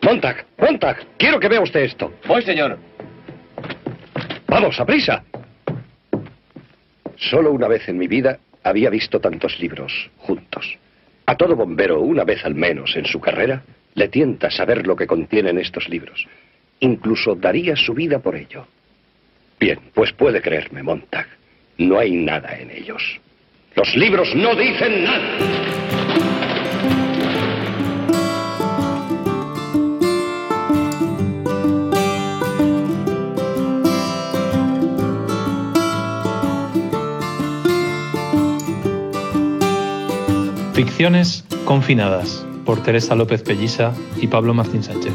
Montag, Montag, quiero que vea usted esto. Voy, señor. Vamos, a prisa. Solo una vez en mi vida había visto tantos libros juntos. A todo bombero, una vez al menos en su carrera, le tienta saber lo que contienen estos libros. Incluso daría su vida por ello. Bien, pues puede creerme, Montag. No hay nada en ellos. Los libros no dicen nada. Ficciones confinadas por Teresa López Pellisa y Pablo Martín Sánchez.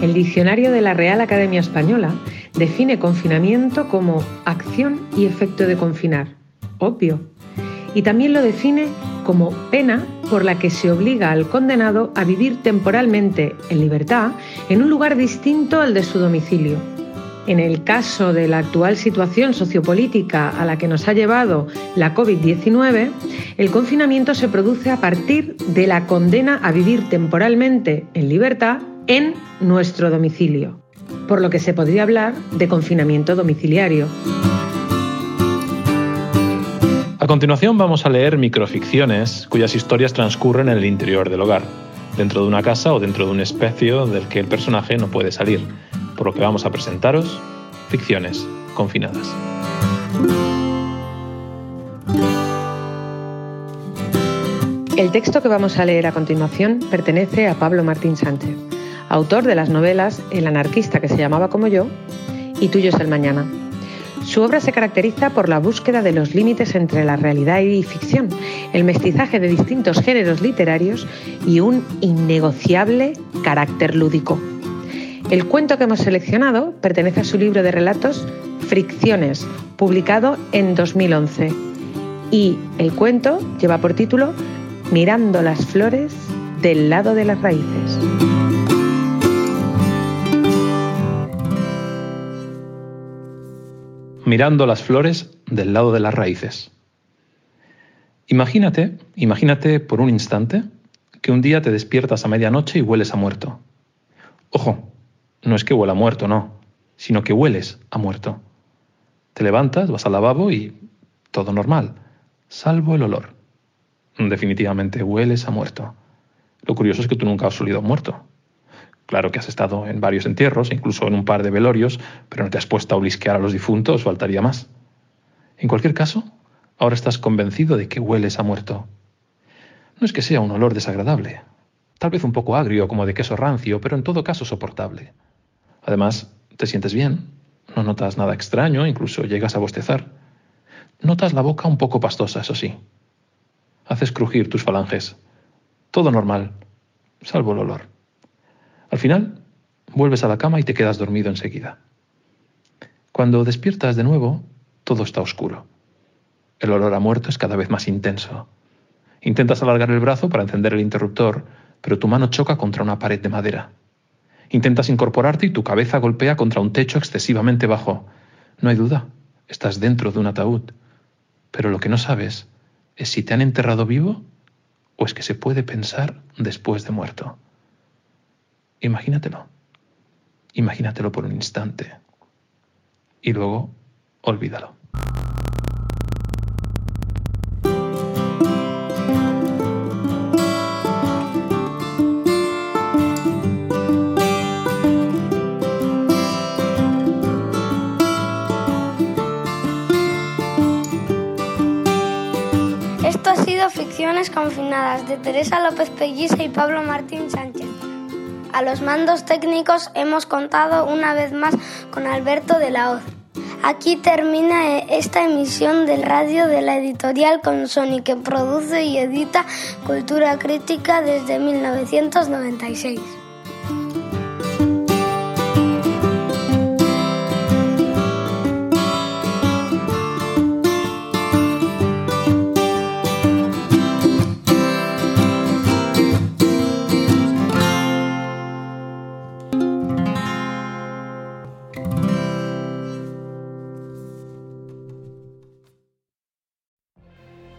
El diccionario de la Real Academia Española define confinamiento como acción y efecto de confinar, obvio, y también lo define como pena por la que se obliga al condenado a vivir temporalmente en libertad en un lugar distinto al de su domicilio en el caso de la actual situación sociopolítica a la que nos ha llevado la COVID-19, el confinamiento se produce a partir de la condena a vivir temporalmente en libertad en nuestro domicilio, por lo que se podría hablar de confinamiento domiciliario. A continuación vamos a leer microficciones cuyas historias transcurren en el interior del hogar, dentro de una casa o dentro de un espacio del que el personaje no puede salir por lo que vamos a presentaros ficciones confinadas. El texto que vamos a leer a continuación pertenece a Pablo Martín Sánchez, autor de las novelas El anarquista que se llamaba como yo y Tuyo es el mañana. Su obra se caracteriza por la búsqueda de los límites entre la realidad y ficción, el mestizaje de distintos géneros literarios y un innegociable carácter lúdico. El cuento que hemos seleccionado pertenece a su libro de relatos Fricciones, publicado en 2011. Y el cuento lleva por título Mirando las flores del lado de las raíces. Mirando las flores del lado de las raíces. Imagínate, imagínate por un instante que un día te despiertas a medianoche y hueles a muerto. Ojo, no es que huela muerto, no, sino que hueles a muerto. Te levantas, vas al lavabo y todo normal, salvo el olor. Definitivamente hueles a muerto. Lo curioso es que tú nunca has olido muerto. Claro que has estado en varios entierros, incluso en un par de velorios, pero no te has puesto a olisquear a los difuntos, faltaría más. En cualquier caso, ahora estás convencido de que hueles a muerto. No es que sea un olor desagradable, tal vez un poco agrio como de queso rancio, pero en todo caso soportable. Además, te sientes bien, no notas nada extraño, incluso llegas a bostezar. Notas la boca un poco pastosa, eso sí. Haces crujir tus falanges. Todo normal, salvo el olor. Al final, vuelves a la cama y te quedas dormido enseguida. Cuando despiertas de nuevo, todo está oscuro. El olor a muerto es cada vez más intenso. Intentas alargar el brazo para encender el interruptor, pero tu mano choca contra una pared de madera. Intentas incorporarte y tu cabeza golpea contra un techo excesivamente bajo. No hay duda, estás dentro de un ataúd. Pero lo que no sabes es si te han enterrado vivo o es que se puede pensar después de muerto. Imagínatelo. Imagínatelo por un instante. Y luego, olvídalo. Ficciones confinadas de Teresa López Pelliza y Pablo Martín Sánchez. A los mandos técnicos hemos contado una vez más con Alberto de la Hoz. Aquí termina esta emisión del radio de la editorial con Sony que produce y edita Cultura Crítica desde 1996.